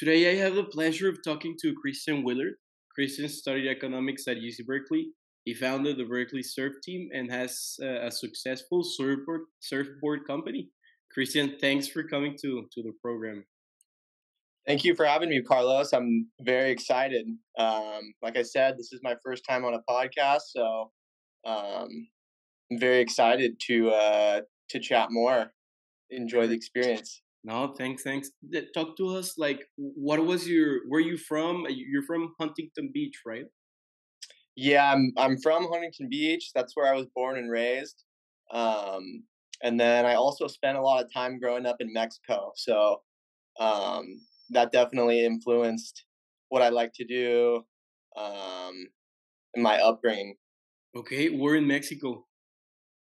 Today, I have the pleasure of talking to Christian Willerth. Christian studied economics at UC Berkeley. He founded the Berkeley Surf Team and has uh, a successful surfboard, surfboard company. Christian, thanks for coming to, to the program. Thank you for having me, Carlos. I'm very excited. Um, like I said, this is my first time on a podcast, so um, I'm very excited to uh, to chat more. Enjoy the experience. No, thanks, thanks. Talk to us. Like, what was your? Where you from? You're from Huntington Beach, right? Yeah, I'm. I'm from Huntington Beach. That's where I was born and raised. Um, and then I also spent a lot of time growing up in Mexico. So um, that definitely influenced what I like to do um, in my upbringing. Okay, we're in Mexico.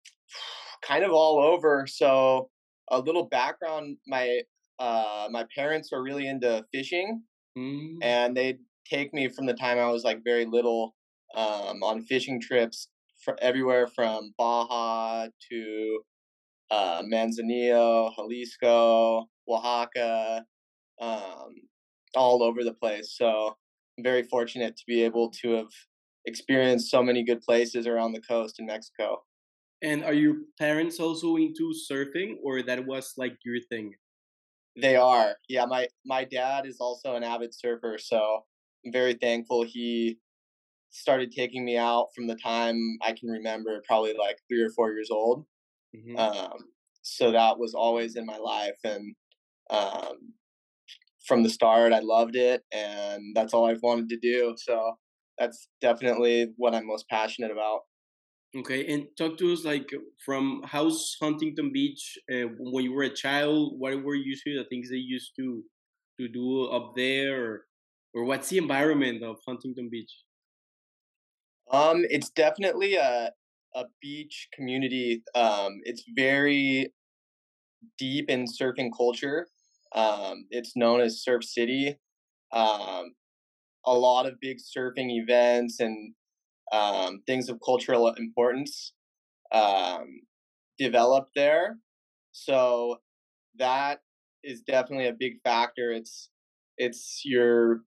kind of all over. So a little background: my uh, my parents are really into fishing, mm. and they'd take me from the time I was like very little um, on fishing trips for everywhere from Baja to uh, Manzanillo, Jalisco, Oaxaca, um, all over the place. So I'm very fortunate to be able to have experienced so many good places around the coast in Mexico. And are your parents also into surfing, or that was like your thing? They are. Yeah, my my dad is also an avid surfer, so I'm very thankful he started taking me out from the time I can remember, probably like three or four years old. Mm-hmm. Um, so that was always in my life, and um, from the start, I loved it, and that's all I've wanted to do. So that's definitely what I'm most passionate about. Okay, and talk to us like from how's Huntington Beach uh, when you were a child. What were usually the things they used to to do up there, or, or what's the environment of Huntington Beach? Um, it's definitely a a beach community. Um, it's very deep in surfing culture. Um, it's known as Surf City. Um, a lot of big surfing events and um, things of cultural importance um, developed there. So that is definitely a big factor. It's it's your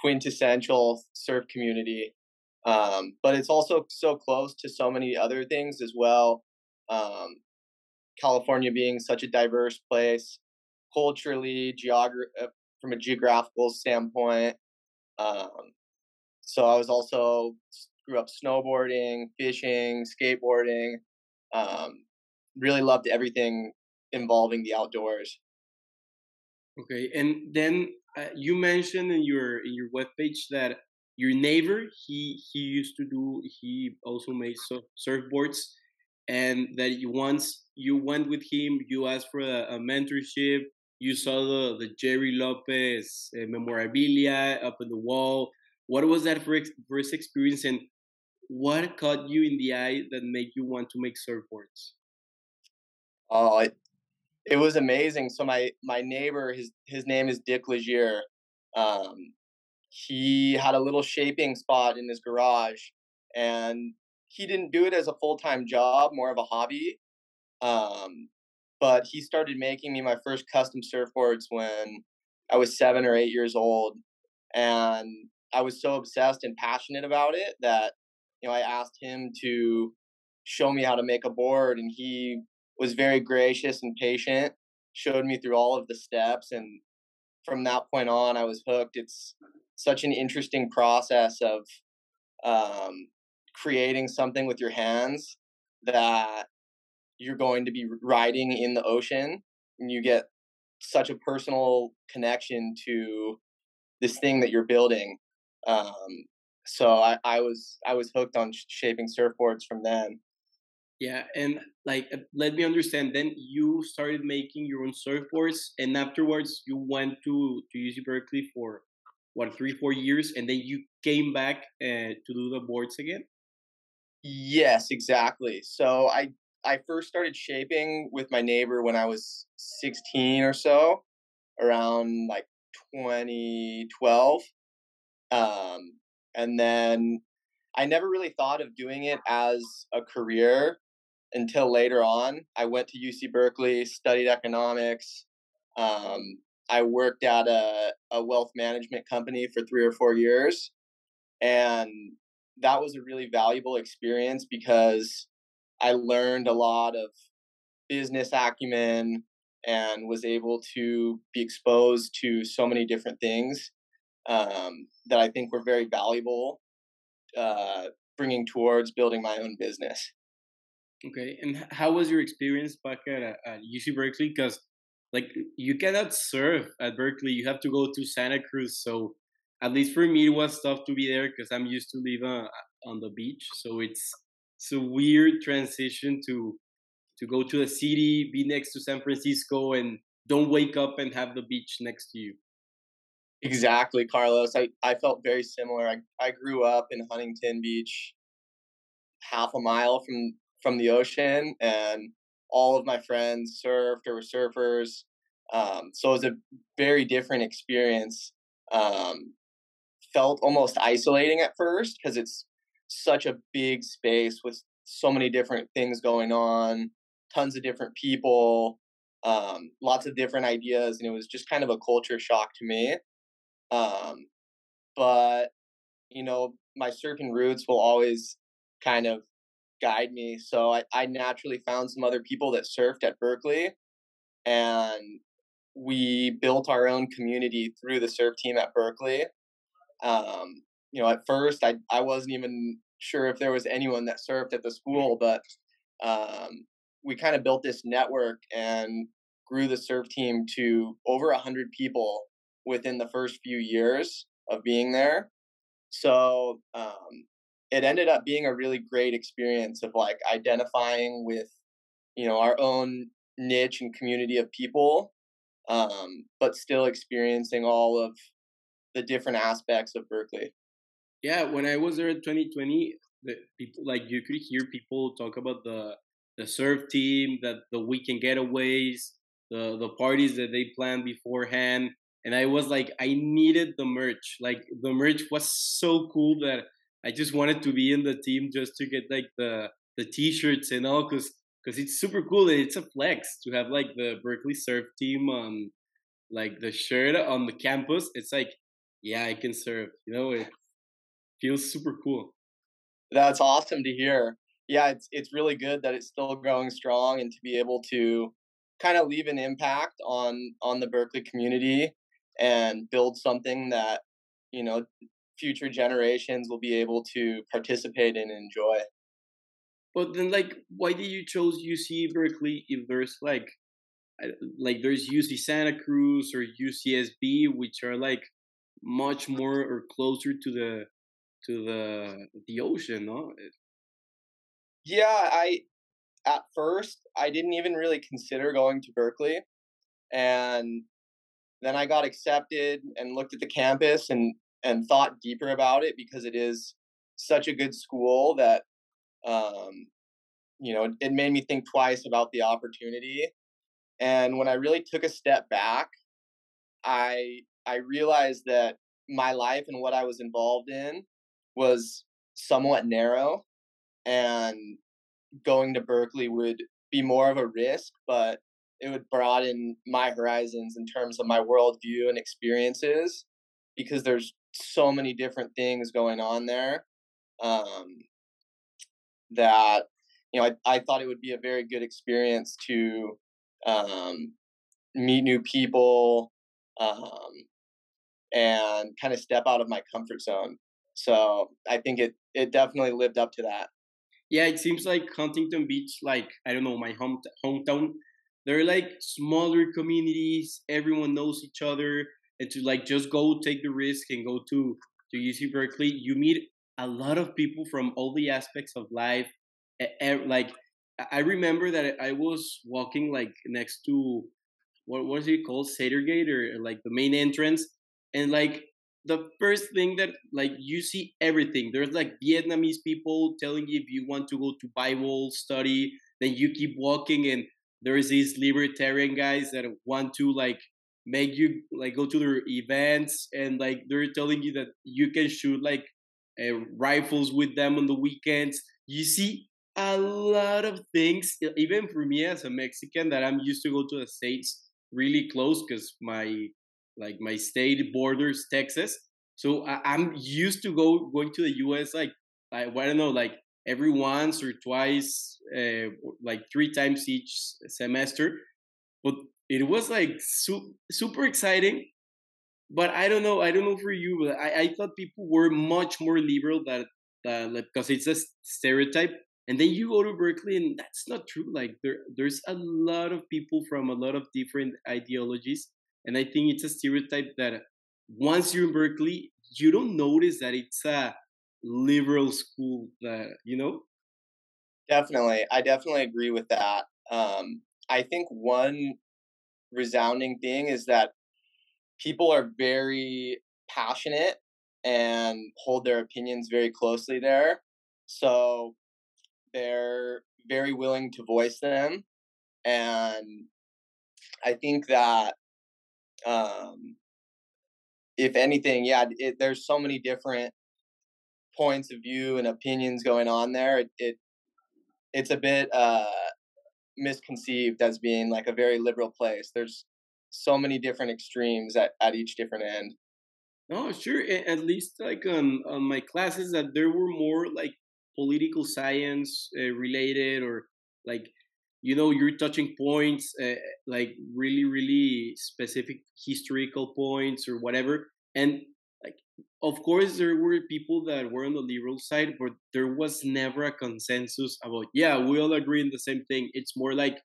quintessential surf community, um, but it's also so close to so many other things as well. Um, California being such a diverse place, culturally, geogra- uh, from a geographical standpoint. Um, so I was also grew up snowboarding, fishing, skateboarding. Um, really loved everything involving the outdoors. Okay, and then uh, you mentioned in your in your webpage that your neighbor he he used to do he also made surf, surfboards, and that you once you went with him, you asked for a, a mentorship, you saw the, the Gerry Lopez uh, memorabilia up on the wall. What was that first, first experience, and what caught you in the eye that made you want to make surfboards? Oh, it, it was amazing. So my my neighbor, his his name is Dick Legier. Um, he had a little shaping spot in his garage, and he didn't do it as a full time job, more of a hobby. Um, but he started making me my first custom surfboards when I was seven or eight years old, and I was so obsessed and passionate about it that you know I asked him to show me how to make a board, and he was very gracious and patient, showed me through all of the steps, and from that point on, I was hooked. It's such an interesting process of um, creating something with your hands that you're going to be riding in the ocean and you get such a personal connection to this thing that you're building um, so I, I was i was hooked on shaping surfboards from then. Yeah and like uh, let me understand then you started making your own surfboards and afterwards you went to to uc berkeley for what three four years and then you came back uh, to do the boards again? Yes exactly. So i I first started shaping with my neighbor when I was 16 or so, around like 2012. Um, and then I never really thought of doing it as a career until later on. I went to UC Berkeley, studied economics, um, I worked at a, a wealth management company for three or four years. And that was a really valuable experience because I learned a lot of business acumen and was able to be exposed to so many different things um, that I think were very valuable, uh, bringing towards building my own business. Okay, and how was your experience back at, at UC Berkeley? Because like you cannot serve at Berkeley; you have to go to Santa Cruz. So at least for me, it was tough to be there because I'm used to live uh, on the beach. So it's it's a weird transition to to go to a city, be next to San Francisco, and don't wake up and have the beach next to you. Exactly, Carlos. I, I felt very similar. I, I grew up in Huntington Beach, half a mile from from the ocean, and all of my friends surfed or were surfers. Um, so it was a very different experience. Um, felt almost isolating at first because it's such a big space with so many different things going on, tons of different people, um, lots of different ideas, and it was just kind of a culture shock to me. Um, but you know, my surfing roots will always kind of guide me. So I, I naturally found some other people that surfed at Berkeley, and we built our own community through the surf team at Berkeley. Um, you know, at first I I wasn't even sure if there was anyone that surfed at the school, but um, we kind of built this network and grew the surf team to over a hundred people within the first few years of being there. So um, it ended up being a really great experience of like identifying with, you know, our own niche and community of people, um, but still experiencing all of the different aspects of Berkeley. Yeah, when I was there in 2020, the people like you could hear people talk about the the surf team, that the weekend getaways, the the parties that they planned beforehand, and I was like, I needed the merch. Like the merch was so cool that I just wanted to be in the team just to get like the the t-shirts and all, cause cause it's super cool and it's a flex to have like the Berkeley surf team on like the shirt on the campus. It's like, yeah, I can surf. You know, it feels super cool. That's awesome to hear. Yeah, it's it's really good that it's still growing strong and to be able to kind of leave an impact on on the Berkeley community and build something that you know future generations will be able to participate in and enjoy. But then, like, why did you chose UC Berkeley if there's like, like there's UC Santa Cruz or UCSB, which are like much more or closer to the to the the ocean, no? Yeah, I at first I didn't even really consider going to Berkeley, and then I got accepted and looked at the campus and and thought deeper about it because it is such a good school that um, you know it made me think twice about the opportunity. And when i really took a step back i i realized that my life and what i was involved in was somewhat narrow and going to berkeley would be more of a risk but it would broaden my horizons in terms of my worldview and experiences because there's so many different things going on there um, that you know I, I thought it would be a very good experience to um, meet new people um, and kind of step out of my comfort zone. So i think it it definitely lived up to that. Yeah it seems like huntington beach like i don't know my home hometown they're like smaller communities. Everyone knows each other. And to like just go take the risk and go to to uc berkeley you meet a lot of people from all the aspects of life. Like i remember that i was walking like next to what was it called? Sather Gate or like the main entrance. And like the first thing that like you see everything. There's like vietnamese people telling you if you want to go to bible study then you keep walking and there's these libertarian guys that want to like make you like go to their events and like they're telling you that you can shoot like uh, rifles with them on the weekends you see a lot of things even for me as a mexican that i'm used to go to the states really close because my like my state borders Texas. So I, am used to go going to the US like I, I don't know like every once or twice, uh, like three times each semester. But it was like su- super exciting. But I don't know. I don't know for you. But I, I thought people were much more liberal that that like, because it's a stereotype. And then you go to Berkeley, and that's not true. Like there, there's a lot of people from a lot of different ideologies, and I think it's a stereotype that once you're in Berkeley, you don't notice that it's a liberal school that you know? Definitely i definitely agree with that um, i think one resounding thing is that people are very passionate and hold their opinions very closely there so they're very willing to voice them and i think that um, if anything yeah it, there's so many different points of view and opinions going on there, it, it it's a bit uh, misconceived as being like a very liberal place. There's so many different extremes at, at each different end. No, sure. At least like on on my classes, that there were more like political science uh, related or like you know you're touching points uh, like really really specific historical points or whatever and of course there were people that were on the liberal side but there was never a consensus about yeah we all agree on the same thing. It's more like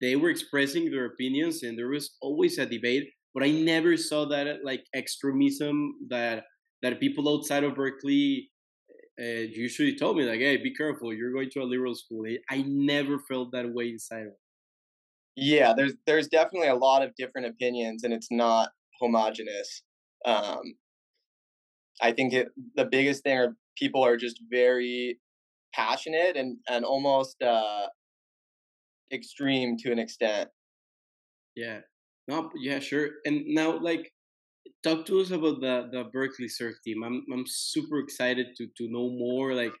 they were expressing their opinions and there was always a debate but i never saw that like extremism that that people outside of berkeley uh, usually told me like hey be careful you're going to a liberal school. I never felt that way inside of yeah there's there's definitely a lot of different opinions and it's not homogenous um, I think it, the biggest thing are people are just very passionate and and almost uh, extreme to an extent. Yeah. No. Yeah. Sure. And now, like, talk to us about the the Berkeley surf team. I'm I'm super excited to to know more. Like,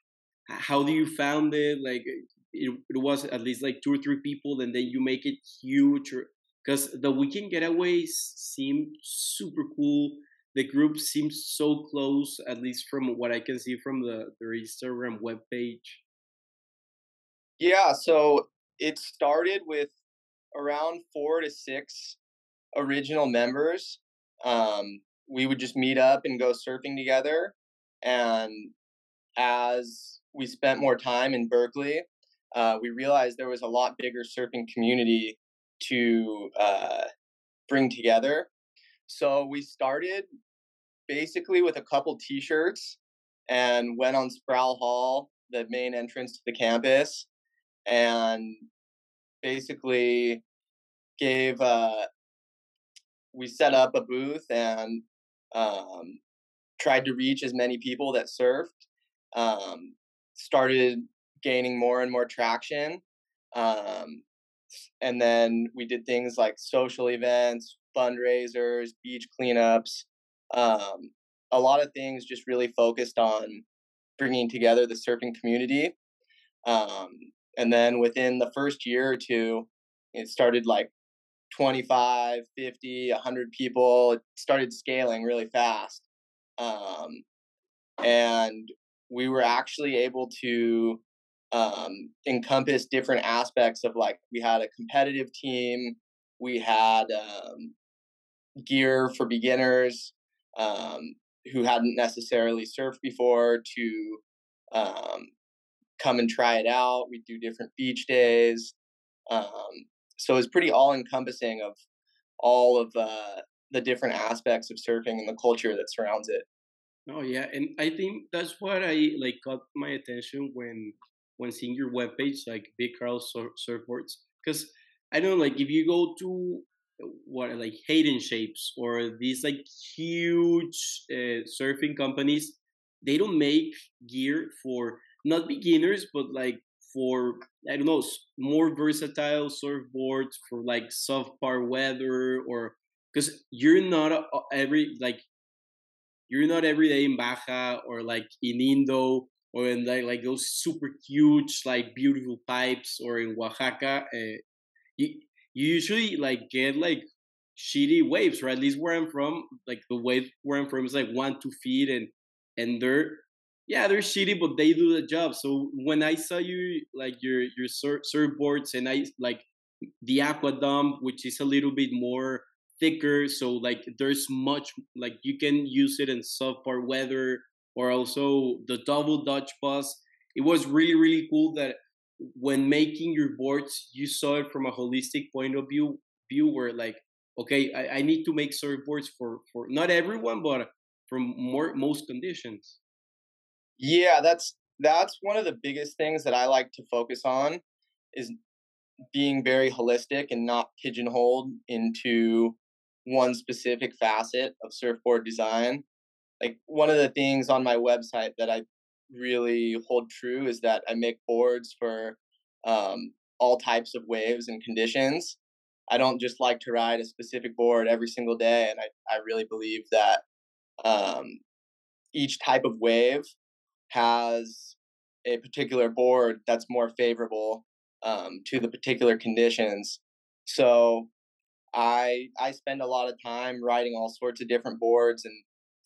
how do you found it? Like, it, it was at least like two or three people, and then you make it huge. Because the weekend getaways seem super cool the group seems so close, at least from what I can see from the their Instagram webpage. Yeah, so it started with around four to six original members. Um, we would just meet up and go surfing together. And as we spent more time in Berkeley, uh, we realized there was a lot bigger surfing community to uh, bring together. So we started basically with a couple T-shirts and went on Sproul Hall, the main entrance to the campus, and basically gave. Uh, we set up a booth and um, tried to reach as many people that surfed. Um, started gaining more and more traction. Um, and then we did things like social events, fundraisers, beach cleanups, um, a lot of things just really focused on bringing together the surfing community. Um, and then within the first year or two, it started like 25, 50, 100 people. It started scaling really fast. Um, and we were actually able to um, encompass different aspects of like we had a competitive team, we had um, gear for beginners, um, who hadn't necessarily surfed before to um, come and try it out. We do different beach days. Um, so it's pretty all encompassing of all of uh, the different aspects of surfing and the culture that surrounds it. Oh yeah, and I think that's what I like caught my attention when when seeing your webpage, like Big Carl Surfboards, because I don't know, like if you go to what like Hayden Shapes or these like huge uh, surfing companies, they don't make gear for not beginners, but like for I don't know more versatile surfboards for like subpar weather or because you're not a, every like you're not every day in Baja or like in Indo or in like like those super huge like beautiful pipes or in Oaxaca. Uh, you, you usually like get like shitty waves, or at least where I'm from, like the wave where I'm from is like one two feet, and and they're yeah they're shitty, but they do the job. So when I saw you like your your sur- surfboards and I like the aqua dump, which is a little bit more thicker, so like there's much like you can use it in subpar weather, or also the double Dutch bus. It was really really cool that when making your boards, you saw it from a holistic point of view. View where like, okay, I, I need to make surfboards for for not everyone, but from more most conditions. Yeah, that's that's one of the biggest things that I like to focus on is being very holistic and not pigeonholed into one specific facet of surfboard design. Like one of the things on my website that I really hold true is that I make boards for um, all types of waves and conditions. I don't just like to ride a specific board every single day, and I, I really believe that um, each type of wave has a particular board that's more favorable um, to the particular conditions. So I I spend a lot of time writing all sorts of different boards and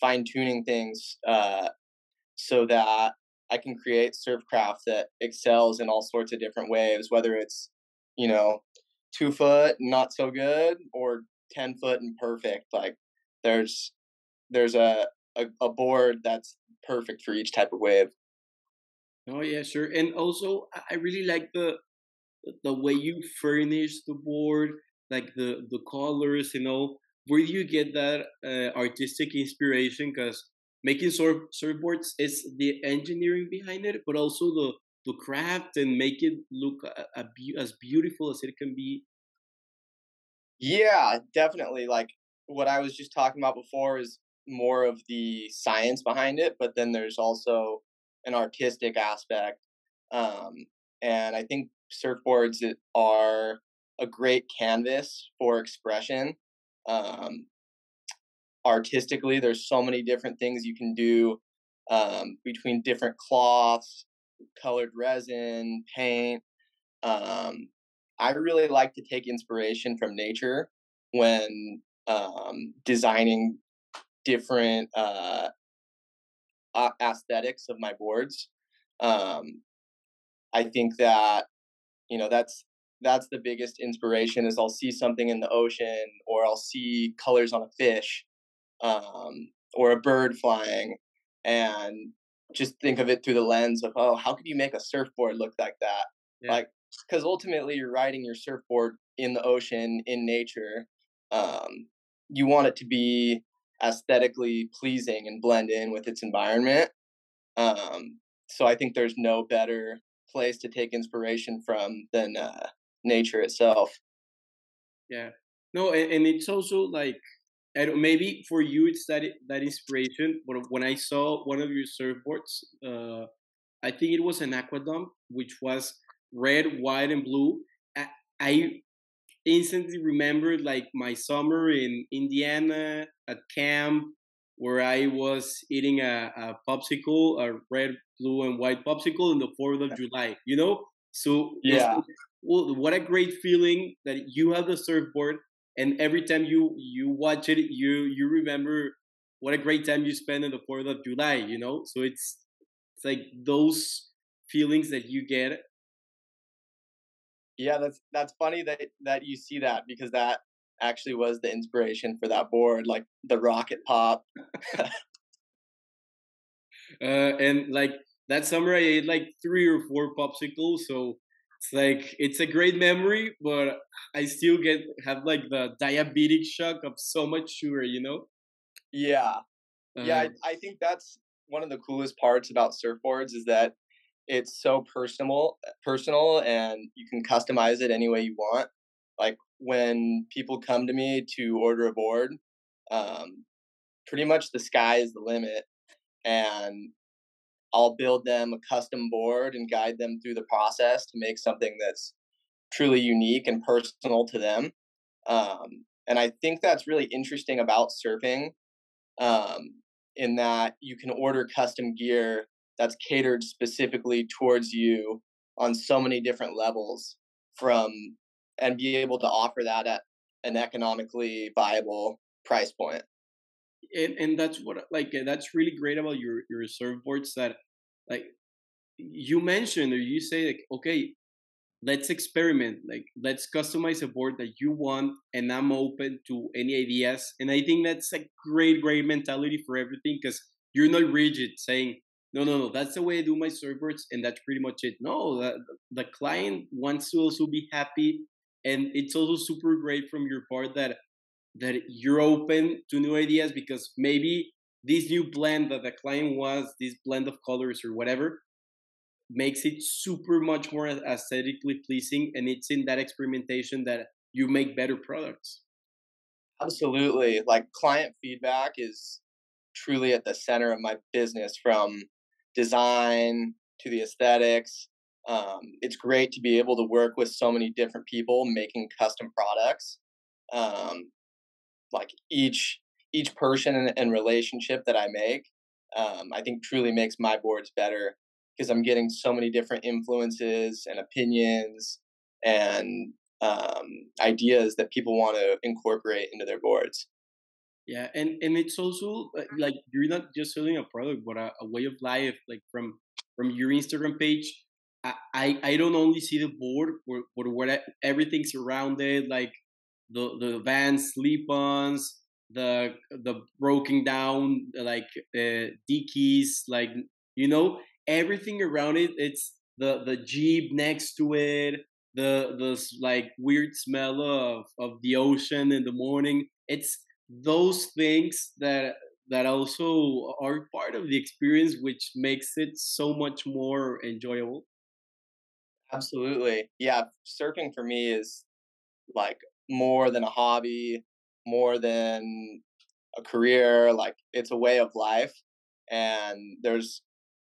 fine tuning things uh, so that I can create surfcraft that excels in all sorts of different waves, whether it's, you know, two foot not so good or 10 foot and perfect. Like there's, there's a, a, a board that's perfect for each type of wave. Oh yeah, sure. And also I really like the, the way you furnish the board, like the, the colors, you know, where do you get that uh, artistic inspiration? Because making surf surfboards is the engineering behind it, but also the the craft and make it look a, a be- as beautiful as it can be. Yeah, definitely. Like what I was just talking about before is more of the science behind it, but then there's also an artistic aspect. Um, and I think surfboards are a great canvas for expression. Um, artistically there's so many different things you can do um, between different cloths colored resin paint um, i really like to take inspiration from nature when um, designing different uh, aesthetics of my boards um, i think that you know that's that's the biggest inspiration is i'll see something in the ocean or i'll see colors on a fish um, or a bird flying and just think of it through the lens of oh how could you make a surfboard look like that? Yeah. like because ultimately you're riding your surfboard in the ocean in nature um, you want it to be aesthetically pleasing and blend in with its environment um, so i think there's no better place to take inspiration from than uh, nature itself. Yeah. No and, and it's also like and maybe for you it's that that inspiration. But when I saw one of your surfboards, uh, I think it was an aquadump, which was red, white, and blue. I, I instantly remembered like my summer in Indiana at camp where I was eating a, a popsicle, a red, blue, and white popsicle on the Fourth of July. You know, so yeah. Well, what a great feeling that you have the surfboard and every time you you watch it you you remember what a great time you spent on the fourth of july you know? So it's it's like those feelings that you get. Yeah that's that's funny that that you see that because that actually was the inspiration for that board like the rocket pop. Uh, and like that summer i ate like three or four popsicles so it's like it's a great memory, but I still get have like the diabetic shock of so much sugar, you know? Yeah. Uh, yeah, I, uh-huh. I think that's one of the coolest parts about surfboards is that it's so personal personal and you can customize it any way you want. Like when people come to me to order a board, um, pretty much the sky is the limit. And I'll build them a custom board and guide them through the process to make something that's truly unique and personal to them. Um, and I think that's really interesting about surfing, um, in that you can order custom gear that's catered specifically towards you on so many different levels from and be able to offer that at an economically viable price point. And and that's what like uh, that's really great about your your surfboards that like you mentioned or you say like okay let's experiment like let's customize a board that you want and i'm open to any ideas. And i think that's a great great mentality for everything because you're not rigid saying no no no that's the way i do my surfboards and that's pretty much it. No the, the client wants to also be happy and it's also super great from your part that that you're open to new ideas because maybe this new blend that the client wants this blend of colors or whatever makes it super much more aesthetically pleasing and it's in that experimentation that you make better products. Absolutely. Like client feedback is truly at the center of my business from design to the aesthetics. Um, it's great to be able to work with so many different people making custom products. Um, like each each person and, and relationship that i make um, i think truly makes my boards better because I'm getting so many different influences and opinions and um, ideas that people want to incorporate into their boards. Yeah, and and it's also uh, like you're not just selling a product, but a, a way of life. Like from from your Instagram page, I I, I don't only see the board, but, what everything's around it, like the the Vans slip-ons, the the broken down like uh, keys, like you know, everything around it it's the the jeep next to it the the like weird smell of of the ocean in the morning. It's those things that that also are part of the experience which makes it so much more enjoyable. Absolutely. Yeah surfing for me is like more than a hobby more than a career like it's a way of life and there's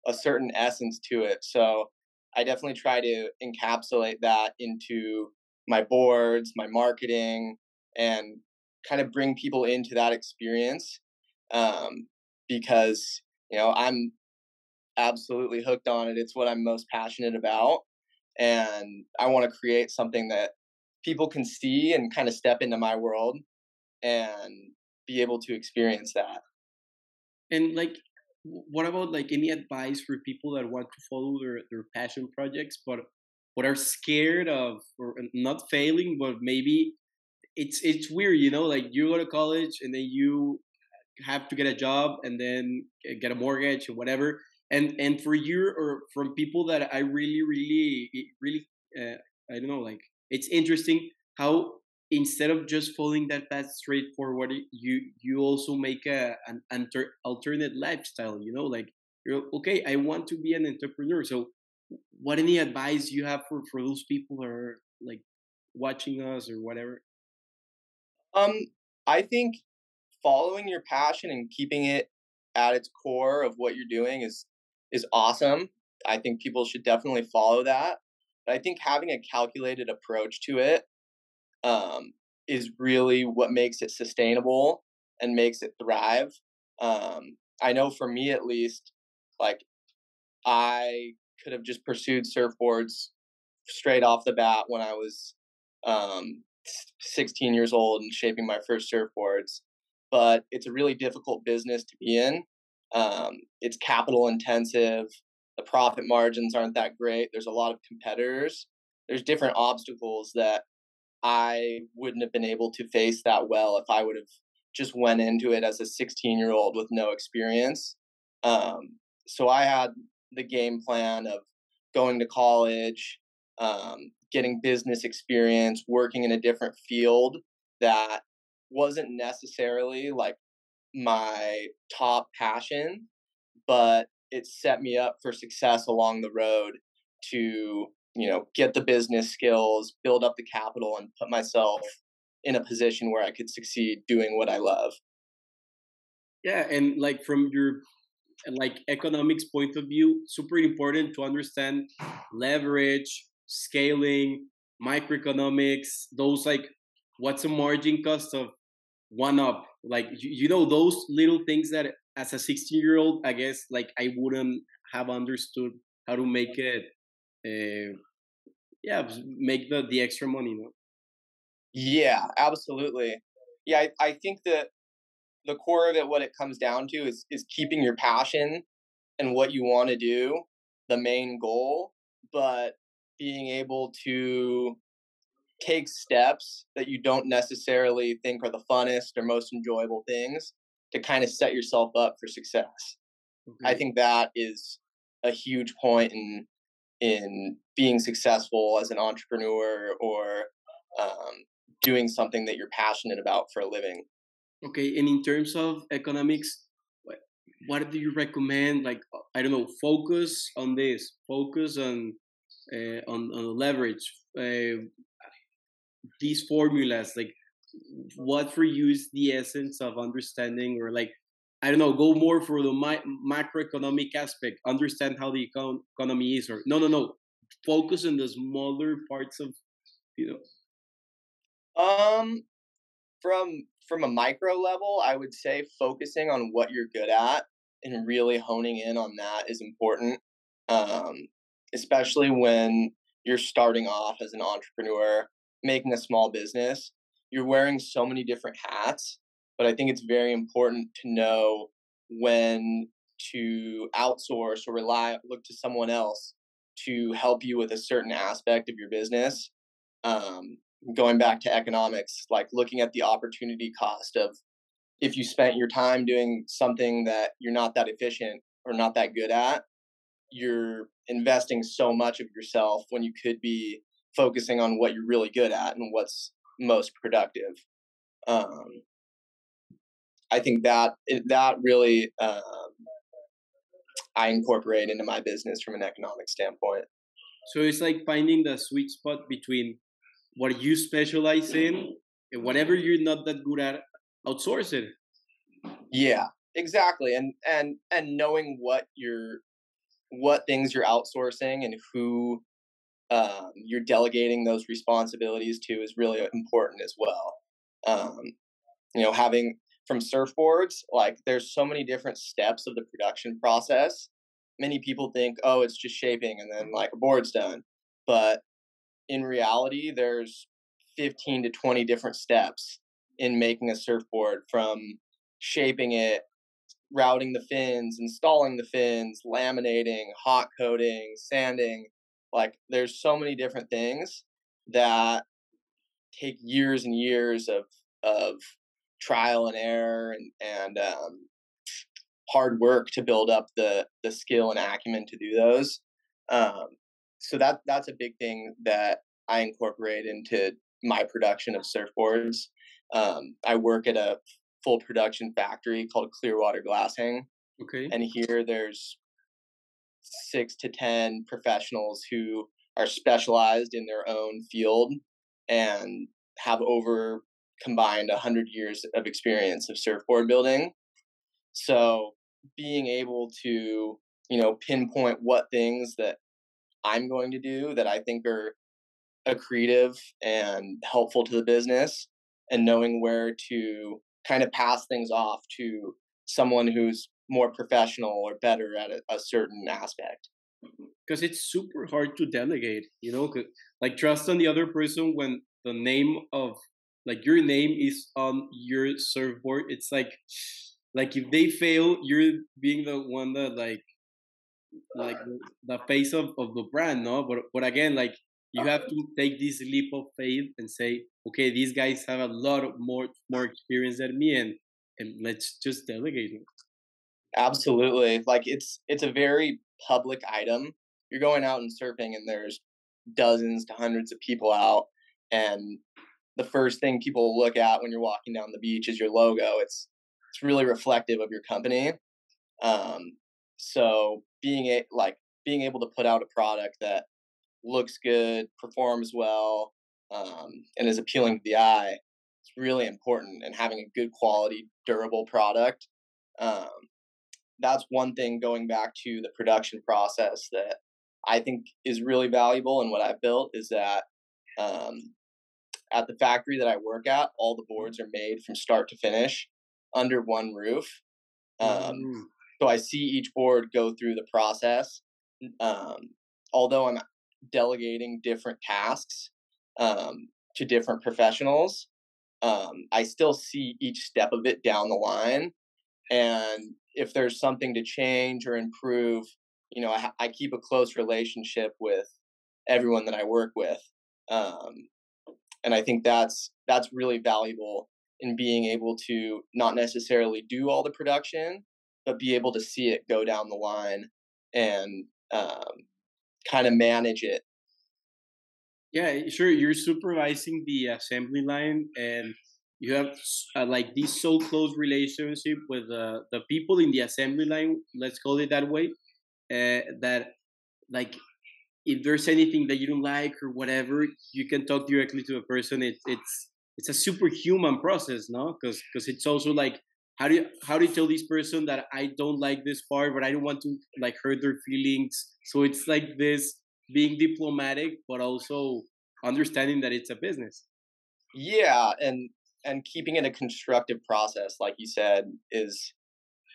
a certain essence to it. So I definitely try to encapsulate that into my boards, my marketing, and kind of bring people into that experience um, because you know I'm absolutely hooked on it. It's what I'm most passionate about, and I want to create something that people can see and kind of step into my world and be able to experience that. And like what about like any advice for people that want to follow their, their passion projects but what are scared of or not failing but maybe it's it's weird you know like you go to college and then you have to get a job and then get a mortgage or whatever and and for you or from people that i really really really uh, i don't know like it's interesting how instead of just following that path straightforward you you also make a an alter, alternate lifestyle you know like you're okay i want to be an entrepreneur. So what any advice you have for for those people who are like watching us or whatever? Um i think following your passion and keeping it at its core of what you're doing is is awesome. I think people should definitely follow that but i think having a calculated approach to it um, is really what makes it sustainable and makes it thrive. Um, I know for me at least, like I could have just pursued surfboards straight off the bat when I was um, 16 years old and shaping my first surfboards. But it's a really difficult business to be in. Um, it's capital intensive. The profit margins aren't that great. There's a lot of competitors. There's different obstacles that I wouldn't have been able to face that well if I would have just went into it as a 16 year old with no experience. Um, so I had the game plan of going to college, um, getting business experience, working in a different field that wasn't necessarily like my top passion, but it set me up for success along the road to you know, get the business skills, build up the capital, and put myself in a position where I could succeed doing what I love. Yeah, and like from your like economics point of view, super important to understand leverage, scaling, microeconomics, those like what's the margin cost of one up, like you, you know those little things that as a 16 year old, I guess like I wouldn't have understood how to make it uh, yeah, make the the extra money. No? Yeah, absolutely. Yeah, I, I think that the core of it, what it comes down to, is is keeping your passion and what you want to do the main goal, but being able to take steps that you don't necessarily think are the funnest or most enjoyable things to kind of set yourself up for success. Okay. I think that is a huge point in in being successful as an entrepreneur or um, doing something that you're passionate about for a living. Okay, and in terms of economics, what, what do you recommend? Like, I don't know, focus on this, focus on uh, on, on leverage. Uh, these formulas, like, what for you is the essence of understanding, or like, I don't know, go more for the mi- macroeconomic aspect, understand how the econ- economy is, or no, no, no, focus on the smaller parts of, you know. Um, from from a micro level, I would say focusing on what you're good at and really honing in on that is important. Um, especially when you're starting off as an entrepreneur, making a small business. You're wearing so many different hats, but I think it's very important to know when to outsource or rely look to someone else to help you with a certain aspect of your business. Um, going back to economics, like looking at the opportunity cost of if you spent your time doing something that you're not that efficient or not that good at, you're investing so much of yourself when you could be focusing on what you're really good at and what's most productive. Um, I think that that really um, I incorporate into my business from an economic standpoint. So it's like finding the sweet spot between what you specialize in and whatever you're not that good at, outsource it. Yeah, exactly. And and and knowing what you're what things you're outsourcing and who um, you're delegating those responsibilities to is really important as well. Um, you know, having from surfboards, like there's so many different steps of the production process. Many people think, oh, it's just shaping and then like a board's done. But in reality, there's 15 to 20 different steps in making a surfboard from shaping it, routing the fins, installing the fins, laminating, hot coating, sanding. Like there's so many different things that take years and years of of trial and error and and um, hard work to build up the the skill and acumen to do those. Um, so that that's a big thing that I incorporate into my production of surfboards. Um, I work at a full production factory called Clearwater Glassing. Okay. And here there's six to ten professionals who are specialized in their own field and have over combined 100 years of experience of surfboard building. So being able to you know pinpoint what things that i'm going to do that i think are accretive and helpful to the business and knowing where to kind of pass things off to someone who's more professional or better at a, a certain aspect. Mm-hmm. Because it's super hard to delegate you know like trust on the other person when the name of like your name is on your surfboard. It's like like if they fail you're being the one that like like uh. the face of, of the brand no? But but again like you uh. have to take this leap of faith and say okay these guys have a lot of more more experience than me and and let's just delegate it absolutely like it's it's a very public item you're going out and surfing and there's dozens to hundreds of people out and the first thing people look at when you're walking down the beach is your logo. It's it's really reflective of your company. Um, so being a, like being able to put out a product that looks good, performs well, um, and is appealing to the eye, it's really important. And having a good quality, durable product. Um, that's one thing going back to the production process that I think is really valuable. And what I've built is that um, at the factory that I work at, all the boards are made from start to finish under one roof. Um, mm. So I see each board go through the process. Um, although I'm delegating different tasks, um, to different professionals. Um, I still see each step of it down the line, and if there's something to change or improve, you know, I, I keep a close relationship with everyone that I work with, um, and I think that's that's really valuable in being able to not necessarily do all the production, but be able to see it go down the line and um, kind of manage it. Yeah, sure. You're supervising the assembly line, and you have uh, like this so close relationship with uh, the people in the assembly line. Let's call it that way. Uh, that like if there's anything that you don't like or whatever, you can talk directly to a person. It, it's it's a superhuman process, no? Because because it's also like how do you how do you tell this person that I don't like this part, but I don't want to like hurt their feelings? So it's like this being diplomatic, but also understanding that it's a business. Yeah, and and keeping it a constructive process, like you said, is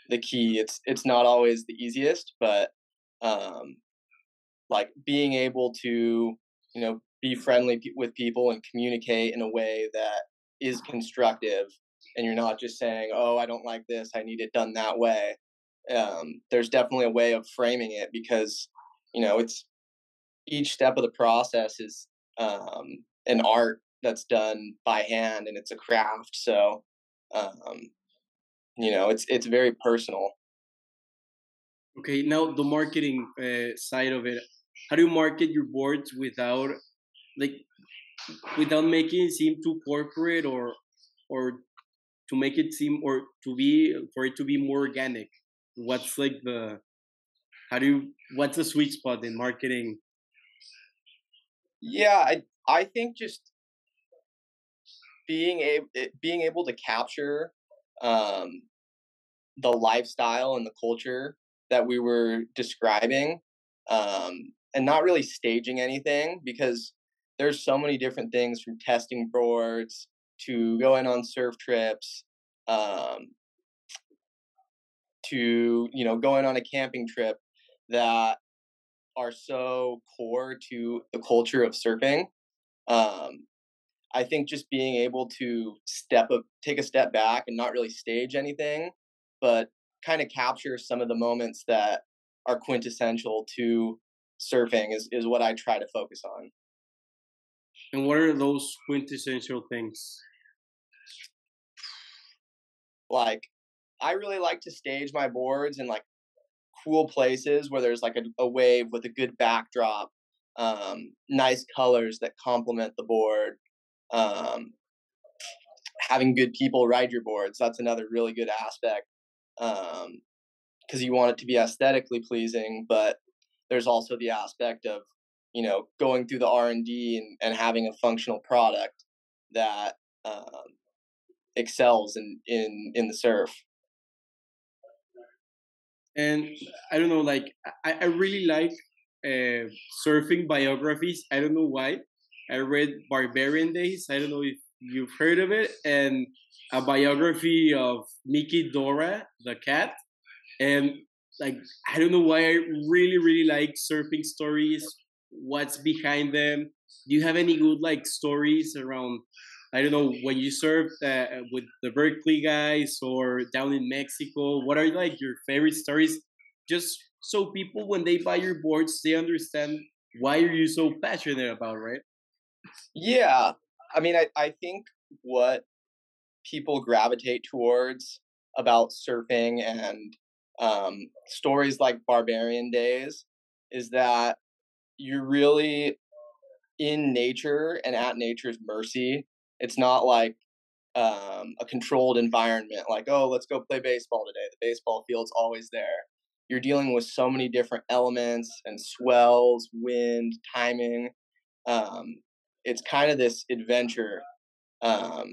the key. It's it's not always the easiest, but um, like being able to you know be friendly with people and communicate in a way that is constructive and you're not just saying oh i don't like this i need it done that way um, there's definitely a way of framing it because you know it's each step of the process is um, an art that's done by hand and it's a craft so um, you know it's it's very personal. Okay now the marketing uh, side of it how do you market your boards without like without making it seem too corporate or or to make it seem or to be for it to be more organic? What's like the how do you what's the sweet spot in marketing? Yeah i i think just being able being able to capture um the lifestyle and the culture that we were describing um and not really staging anything because there's so many different things from testing boards to going on surf trips um, to you know going on a camping trip that are so core to the culture of surfing um, i think just being able to step up take a step back and not really stage anything but kind of capture some of the moments that are quintessential to surfing is, is what i try to focus on and what are those quintessential things? Like, I really like to stage my boards in like cool places where there's like a, a wave with a good backdrop, um, nice colors that complement the board, um, having good people ride your boards. That's another really good aspect because um, you want it to be aesthetically pleasing, but there's also the aspect of you know going through the r&d and, and having a functional product that um, excels in, in in the surf and i don't know like i, I really like uh, surfing biographies i don't know why i read barbarian days. I don't know if you've heard of it. And a biography of Miki Dora, the cat. And like I don't know why I really, really like surfing stories. What's behind them? Do you have any good like stories around i don't know when you served uh, with the berkeley guys or down in mexico? What are like your favorite stories? Just so people when they buy your boards they understand why are you so passionate about right yeah i mean i, I think what people gravitate towards about surfing and um, stories like barbarian days is that you're really in nature and at nature's mercy. It's not like um, a controlled environment, like, oh, let's go play baseball today. The baseball field's always there. You're dealing with so many different elements and swells, wind, timing. Um, it's kind of this adventure um,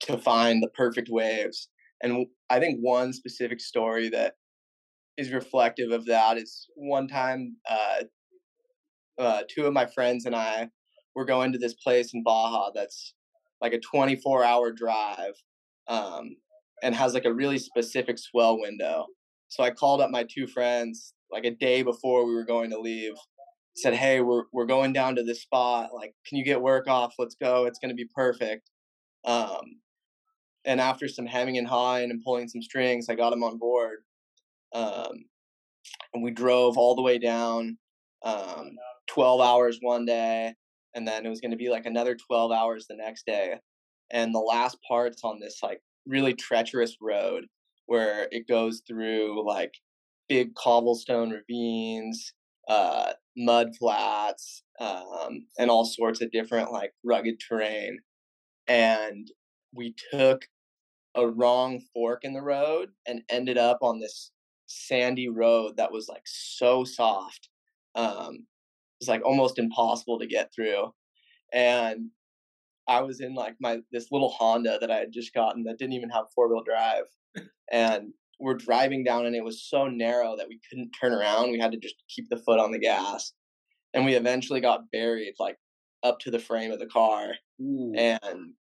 to find the perfect waves. And I think one specific story that is reflective of that is one time uh, uh, two of my friends and I were going to this place in Baja that's like a 24 hour drive um, and has like a really specific swell window. So I called up my two friends like a day before we were going to leave said, "Hey, we're we're going down to this spot. Like, can you get work off? Let's go. It's gonna be perfect." Um, and after some hemming and hawing and pulling some strings, I got him on board. Um, and we drove all the way down, um, 12 hours one day, and then it was going to be like another 12 hours the next day. And the last part's on this like really treacherous road where it goes through like big cobblestone ravines, uh, mud flats, um, and all sorts of different like rugged terrain. And we took a wrong fork in the road and ended up on this sandy road that was like so soft. Um, it's like almost impossible to get through. And I was in like my this little Honda that I had just gotten that didn't even have four wheel drive, and we're driving down and it was so narrow that we couldn't turn around. We had to just keep the foot on the gas, and we eventually got buried like up to the frame of the car, Ooh. and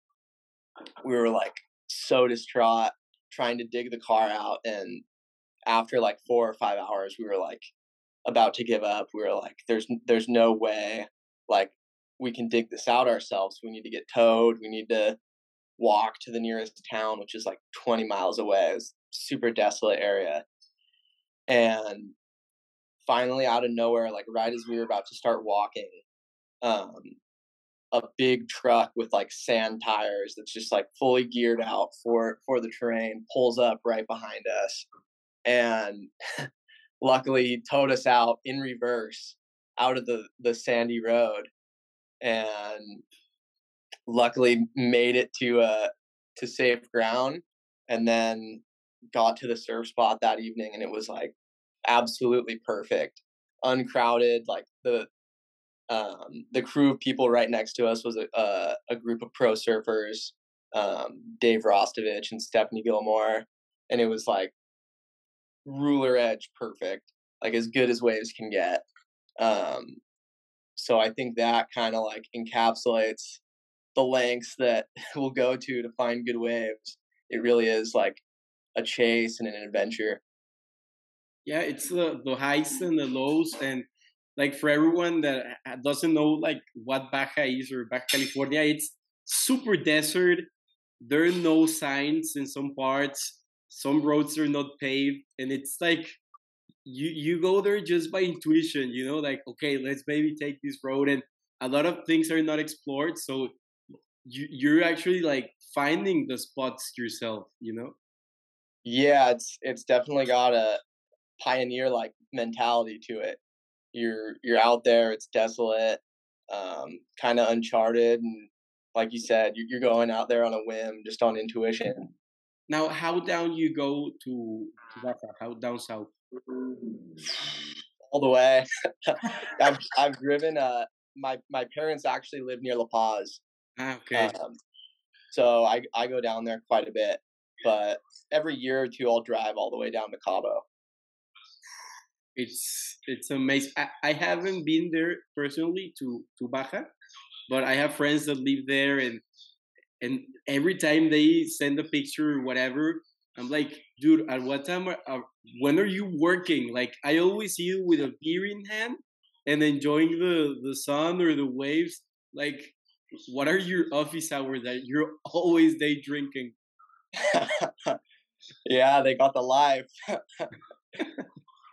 we were like so distraught trying to dig the car out. And after like four or five hours we were like about to give up. We were like there's there's no way like we can dig this out ourselves. We need to get towed. We need to walk to the nearest town which is like 20 miles away. It's super desolate area. And finally out of nowhere like right as we were about to start walking um a big truck with like sand tires that's just like fully geared out for for the terrain pulls up right behind us. And luckily he towed us out in reverse out of the the sandy road. And luckily made it to uh to safe ground and then got to the surf spot that evening and it was like absolutely perfect uncrowded like the um, the crew of people right next to us was a, a, a group of pro surfers, um, Dave Rastovich and Stephanie Gilmore, and it was like ruler edge perfect, like as good as waves can get. Um, so I think that kind of like encapsulates the lengths that we'll go to to find good waves. It really is like a chase and an adventure. Yeah, it's the the highs and the lows, and like for everyone that doesn't know like what Baja is or Baja California, it's super desert. There are no signs in some parts. Some roads are not paved, and it's like you you go there just by intuition. You know, like okay, let's maybe take this road, and a lot of things are not explored. So you you're actually like finding the spots yourself. You know. Yeah, it's it's definitely got a pioneer like mentality to it you're you're out there it's desolate um, kind of uncharted and like you said you're going out there on a whim just on intuition now how down you go to, to Baja? how down south all the way I've, I've driven uh my my parents actually live near la paz ah, okay um, so I, I go down there quite a bit but every year or two i'll drive all the way down to cabo it's it's amazing. I, I haven't been there personally to to Baja, but I have friends that live there, and and every time they send a picture or whatever, I'm like, dude, at what time? Are, are, when are you working? Like, I always see you with a beer in hand and enjoying the the sun or the waves. Like, what are your office hours that you're always day drinking? yeah, they got the life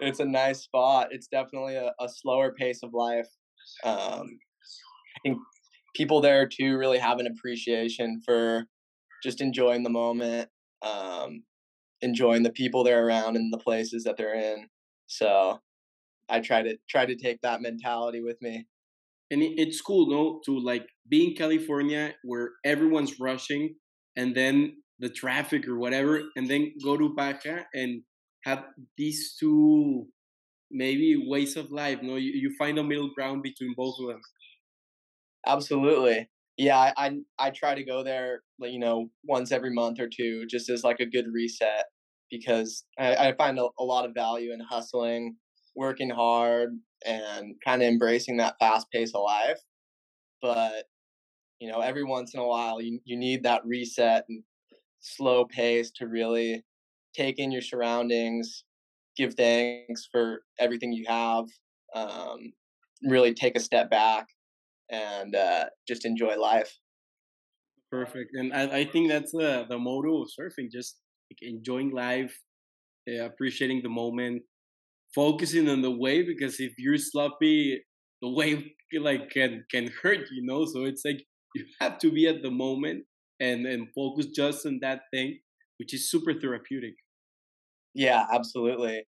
it's a nice spot. It's definitely a, a slower pace of life. Um, I think people there too really have an appreciation for just enjoying the moment, um, enjoying the people they're around and the places that they're in. So I try to try to take that mentality with me. And it's cool, no, to like be in California where everyone's rushing, and then the traffic or whatever, and then go to Baja and have these two maybe ways of life no? You, you find a middle ground between both of them. Absolutely. Yeah I, I, I try to go there you know once every month or two just as like a good reset because i, I find a, a lot of value in hustling working hard and kind of embracing that fast pace of life but you know every once in a while you, you need that reset and slow pace to really take in your surroundings, give thanks for everything you have, um, really take a step back and uh, just enjoy life. Perfect, and I, I think that's the the motto of surfing: just like enjoying life, uh, appreciating the moment, focusing on the wave. Because if you're sloppy, the wave like can can hurt, you know. So it's like you have to be at the moment and and focus just on that thing, which is super therapeutic. Yeah, absolutely.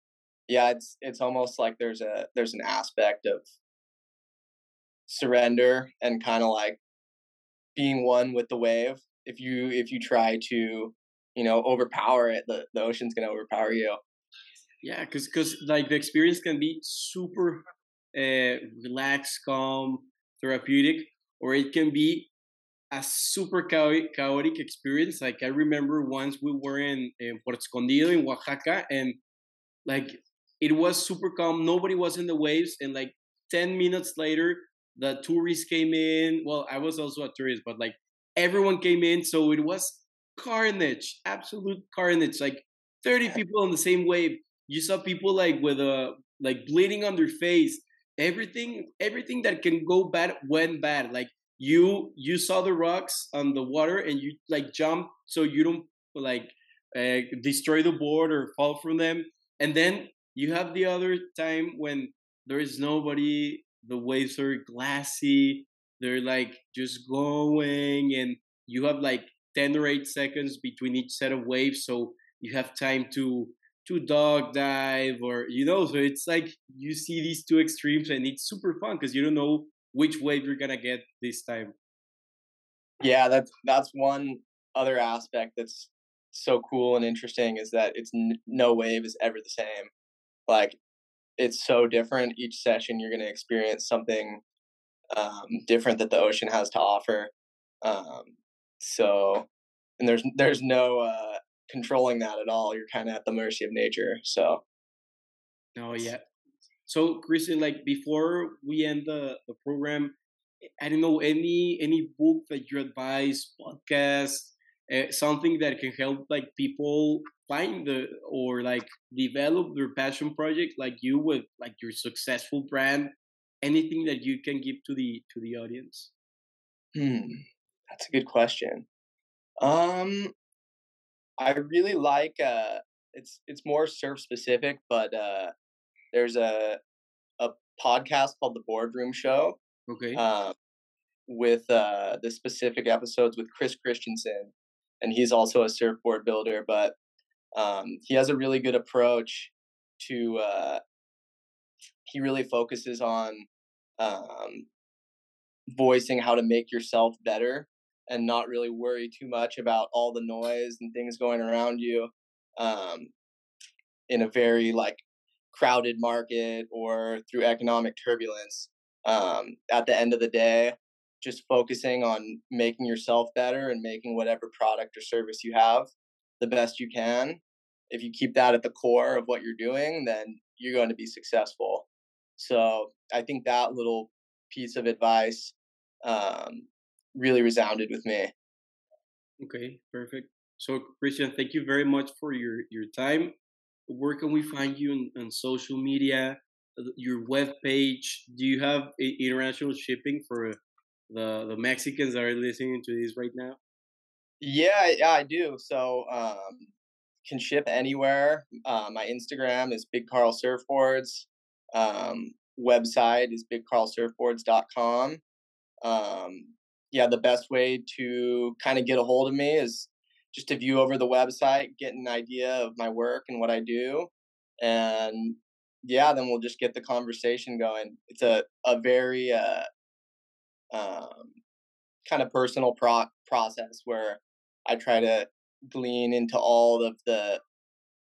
Yeah, it's it's almost like there's a there's an aspect of surrender and kind of like being one with the wave. If you if you try to, you know, overpower it, the, the ocean's gonna overpower you. Yeah, because because like the experience can be super uh, relaxed, calm, therapeutic, or it can be a super chaotic, chaotic experience. Like I remember once we were in, in Puerto Escondido in Oaxaca, and like it was super calm. Nobody was in the waves, and like ten minutes later, the tourists came in. Well, I was also a tourist, but like everyone came in, so it was carnage, absolute carnage. Like thirty people on the same wave. You saw people like with a like bleeding on their face. Everything, everything that can go bad went bad. Like you you saw the rocks on the water and you like jump so you don't like uh, destroy the board or fall from them and then you have the other time when there is nobody the waves are glassy they're like just going and you have like 10 or 8 seconds between each set of waves so you have time to to dog dive or you know so it's like you see these two extremes and it's super fun because you don't know which wave you're gonna get this time. Yeah, that's that's one other aspect that's so cool and interesting is that it's no wave is ever the same. Like it's so different each session. You're gonna experience something um, different that the ocean has to offer. Um, so, and there's there's no uh, controlling that at all. You're kind of at the mercy of nature. So. Oh yeah, so, Christian, like before we end the, the program, I don't know any any book that you advise, podcast, uh, something that can help like people find the or like develop their passion project, like you with like your successful brand. Anything that you can give to the to the audience? Hmm, that's a good question. Um, I really like uh, it's it's more surf specific, but uh, there's a a podcast called The Boardroom Show. Okay. Uh, with uh, the specific episodes with Chris Christenson, and he's also a surfboard builder, but um, he has a really good approach to. Uh, he really focuses on um, voicing how to make yourself better and not really worry too much about all the noise and things going around you um, in a very like crowded market or through economic turbulence. Um, at the end of the day, just focusing on making yourself better and making whatever product or service you have the best you can. If you keep that at the core of what you're doing, then you're going to be successful. So I think that little piece of advice um, really resounded with me. Okay, perfect. So Christian, thank you very much for your your time where can we find you on, on social media? Uh, your web page? Do you have international shipping for the the Mexicans that are listening to this right now? Yeah, yeah, I do. So um, can ship anywhere. Uh, my Instagram is Big Carl Surfboards. Um, website is bigcarlsurfboards.com. Um, yeah, the best way to kind of get a hold of me is just to view over the website, get an idea of my work and what I do. And yeah, then we'll just get the conversation going. It's a, a very uh, um, kind of personal pro- process where I try to glean into all of the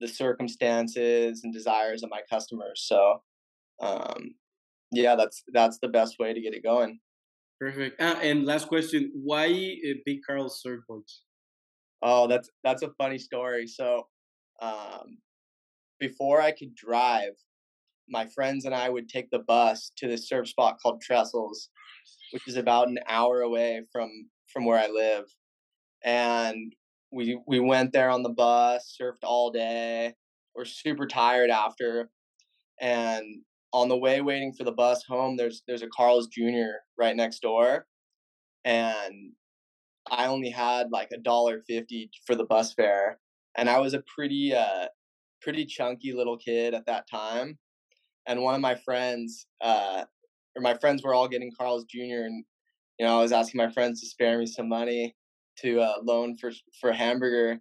the circumstances and desires of my customers. So um, yeah, that's that's the best way to get it going. Perfect. Uh, and last question: Why uh, Big Carl surfboards? Oh, that's that's a funny story. So, um, before I could drive, my friends and I would take the bus to this surf spot called Trestles, which is about an hour away from from where I live, and we we went there on the bus, surfed all day. We're super tired after, and on the way waiting for the bus home, there's there's a Carl's Jr. right next door, and I only had like a dollar fifty for the bus fare, and I was a pretty uh pretty chunky little kid at that time, and one of my friends uh or my friends were all getting Carl's Jr. and you know I was asking my friends to spare me some money to uh, loan for for a hamburger.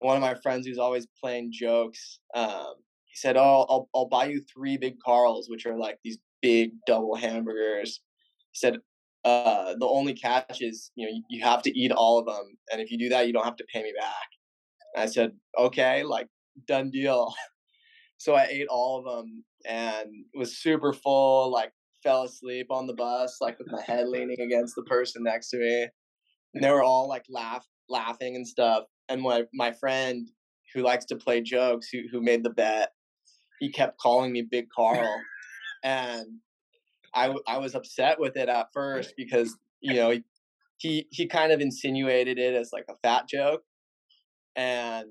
One of my friends who's always playing jokes, um, he said, "Oh, I'll I'll buy you three big Carls, which are like these big double hamburgers." He said, uh, "The only catch is you know you, you have to eat all of them, and if you do that, you don't have to pay me back." And I said, "Okay, like done deal." so I ate all of them and was super full. Like fell asleep on the bus, like with my head leaning against the person next to me. And they were all like laugh laughing and stuff. And my my friend who likes to play jokes, who who made the bet, he kept calling me Big Carl, and I I was upset with it at first because you know he he kind of insinuated it as like a fat joke, and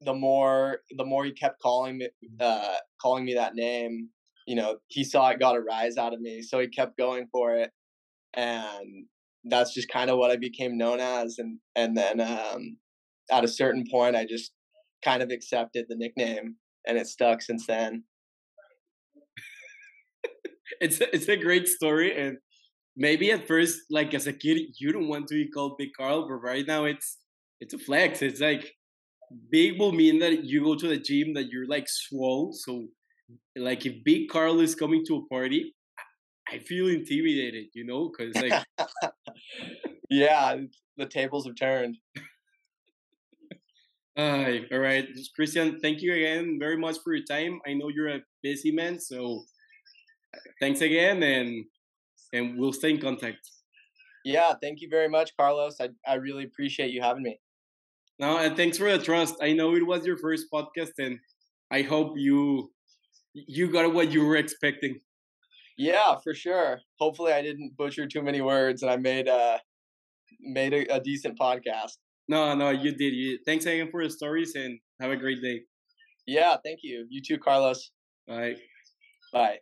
the more the more he kept calling me uh calling me that name you know he saw it got a rise out of me so he kept going for it and that's just kind of what i became known as and and then um at a certain point i just kind of accepted the nickname and it stuck since then. It's a, it's a great story and maybe at first like as a kid you don't want to be called big carl but right now it's it's a flex. It's like big will mean that you go to the gym that you're like swole so like if big carl is coming to a party i feel intimidated you know because like yeah the tables have turned uh, all right. Christian thank you again very much for your time. I know you're a busy man so thanks again and and we'll stay in contact. Yeah thank you very much carlos. I, I really appreciate you having me. No and thanks for the trust. I know it was your first podcast and i hope you you got what you were expecting. Yeah for sure. Hopefully i didn't butcher too many words and i made a made a, a decent podcast no no you did. You thanks again for the stories and have a great day. Yeah thank you. You too carlos. Bye. Bye